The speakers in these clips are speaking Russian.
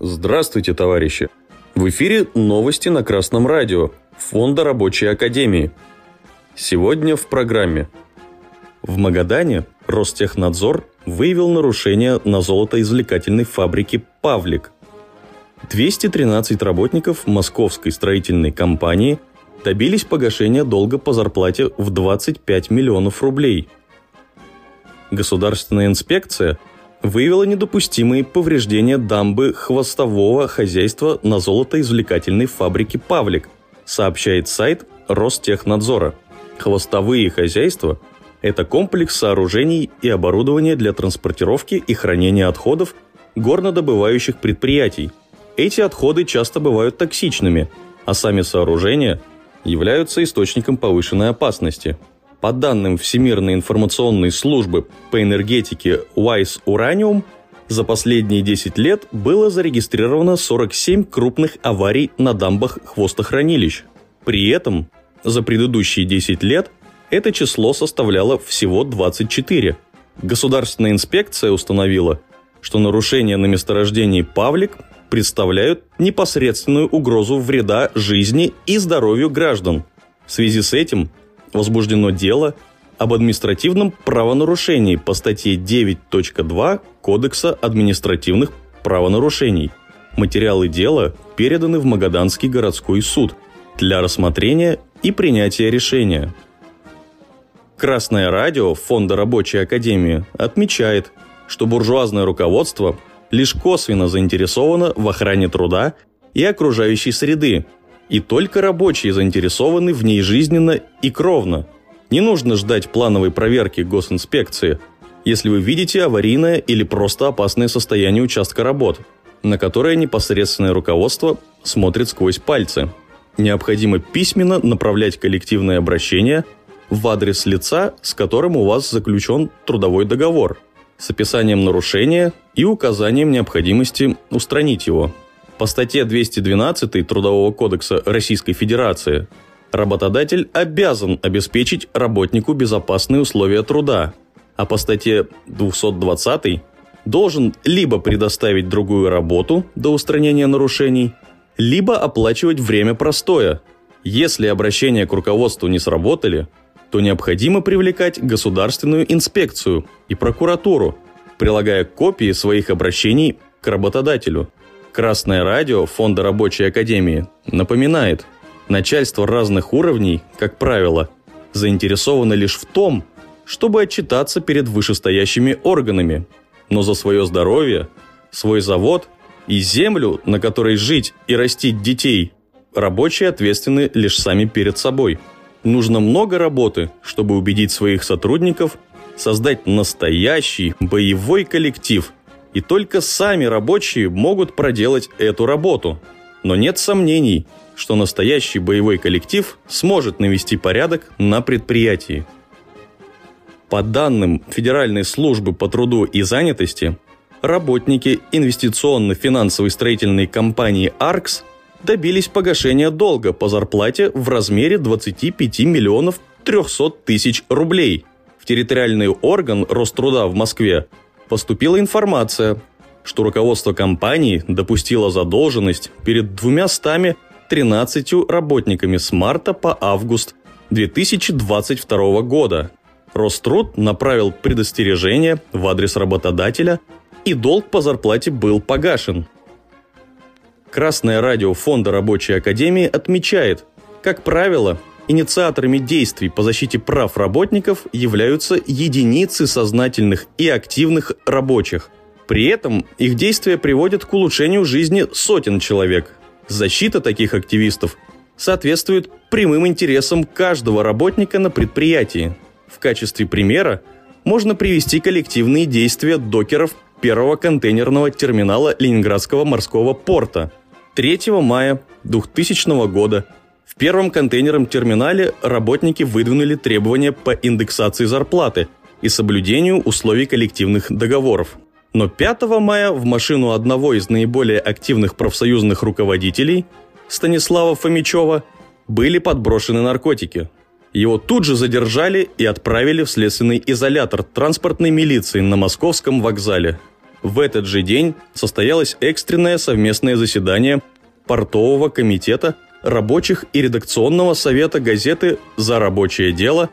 Здравствуйте, товарищи! В эфире новости на Красном радио Фонда Рабочей Академии. Сегодня в программе. В Магадане Ростехнадзор выявил нарушения на золотоизвлекательной фабрике «Павлик». 213 работников московской строительной компании добились погашения долга по зарплате в 25 миллионов рублей. Государственная инспекция – выявила недопустимые повреждения дамбы хвостового хозяйства на золотоизвлекательной фабрике «Павлик», сообщает сайт Ростехнадзора. Хвостовые хозяйства – это комплекс сооружений и оборудования для транспортировки и хранения отходов горнодобывающих предприятий. Эти отходы часто бывают токсичными, а сами сооружения являются источником повышенной опасности – по данным Всемирной информационной службы по энергетике WISE Uranium, за последние 10 лет было зарегистрировано 47 крупных аварий на дамбах хвостохранилищ. При этом за предыдущие 10 лет это число составляло всего 24. Государственная инспекция установила, что нарушения на месторождении Павлик представляют непосредственную угрозу вреда жизни и здоровью граждан. В связи с этим возбуждено дело об административном правонарушении по статье 9.2 Кодекса административных правонарушений. Материалы дела переданы в Магаданский городской суд для рассмотрения и принятия решения. Красное радио Фонда Рабочей Академии отмечает, что буржуазное руководство лишь косвенно заинтересовано в охране труда и окружающей среды, и только рабочие заинтересованы в ней жизненно и кровно. Не нужно ждать плановой проверки госинспекции, если вы видите аварийное или просто опасное состояние участка работ, на которое непосредственное руководство смотрит сквозь пальцы. Необходимо письменно направлять коллективное обращение в адрес лица, с которым у вас заключен трудовой договор, с описанием нарушения и указанием необходимости устранить его – по статье 212 Трудового кодекса Российской Федерации работодатель обязан обеспечить работнику безопасные условия труда, а по статье 220 должен либо предоставить другую работу до устранения нарушений, либо оплачивать время простоя. Если обращения к руководству не сработали, то необходимо привлекать государственную инспекцию и прокуратуру, прилагая копии своих обращений к работодателю – Красное радио Фонда Рабочей Академии напоминает, начальство разных уровней, как правило, заинтересовано лишь в том, чтобы отчитаться перед вышестоящими органами, но за свое здоровье, свой завод и землю, на которой жить и растить детей, рабочие ответственны лишь сами перед собой. Нужно много работы, чтобы убедить своих сотрудников создать настоящий боевой коллектив – и только сами рабочие могут проделать эту работу. Но нет сомнений, что настоящий боевой коллектив сможет навести порядок на предприятии. По данным Федеральной службы по труду и занятости, работники инвестиционно-финансовой строительной компании «Аркс» добились погашения долга по зарплате в размере 25 миллионов 300 тысяч рублей. В территориальный орган Роструда в Москве поступила информация, что руководство компании допустило задолженность перед 213 работниками с марта по август 2022 года. Роструд направил предостережение в адрес работодателя, и долг по зарплате был погашен. Красное радио Фонда Рабочей Академии отмечает, как правило, Инициаторами действий по защите прав работников являются единицы сознательных и активных рабочих. При этом их действия приводят к улучшению жизни сотен человек. Защита таких активистов соответствует прямым интересам каждого работника на предприятии. В качестве примера можно привести коллективные действия докеров первого контейнерного терминала Ленинградского морского порта. 3 мая 2000 года в первом контейнерном терминале работники выдвинули требования по индексации зарплаты и соблюдению условий коллективных договоров. Но 5 мая в машину одного из наиболее активных профсоюзных руководителей, Станислава Фомичева, были подброшены наркотики. Его тут же задержали и отправили в следственный изолятор транспортной милиции на московском вокзале. В этот же день состоялось экстренное совместное заседание портового комитета рабочих и редакционного совета газеты «За рабочее дело»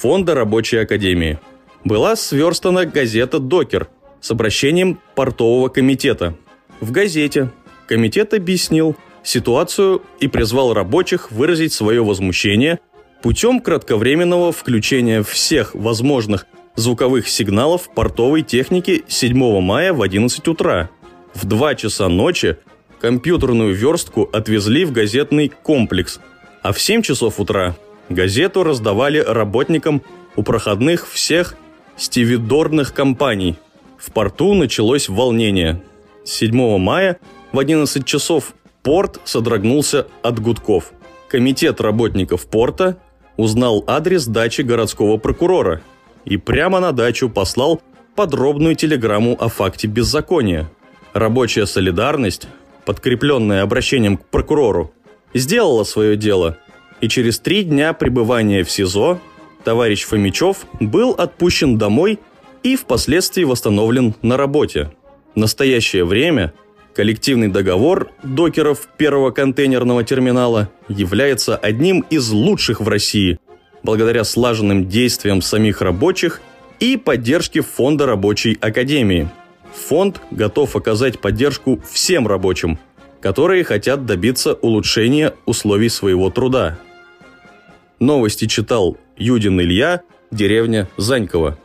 Фонда рабочей академии. Была сверстана газета «Докер» с обращением портового комитета. В газете комитет объяснил ситуацию и призвал рабочих выразить свое возмущение путем кратковременного включения всех возможных звуковых сигналов портовой техники 7 мая в 11 утра. В 2 часа ночи компьютерную верстку отвезли в газетный комплекс, а в 7 часов утра газету раздавали работникам у проходных всех стивидорных компаний. В порту началось волнение. 7 мая в 11 часов порт содрогнулся от гудков. Комитет работников порта узнал адрес дачи городского прокурора и прямо на дачу послал подробную телеграмму о факте беззакония. Рабочая солидарность подкрепленная обращением к прокурору, сделала свое дело, и через три дня пребывания в СИЗО товарищ Фомичев был отпущен домой и впоследствии восстановлен на работе. В настоящее время коллективный договор докеров первого контейнерного терминала является одним из лучших в России, благодаря слаженным действиям самих рабочих и поддержке Фонда рабочей академии – Фонд готов оказать поддержку всем рабочим, которые хотят добиться улучшения условий своего труда. Новости читал Юдин Илья, деревня Занькова.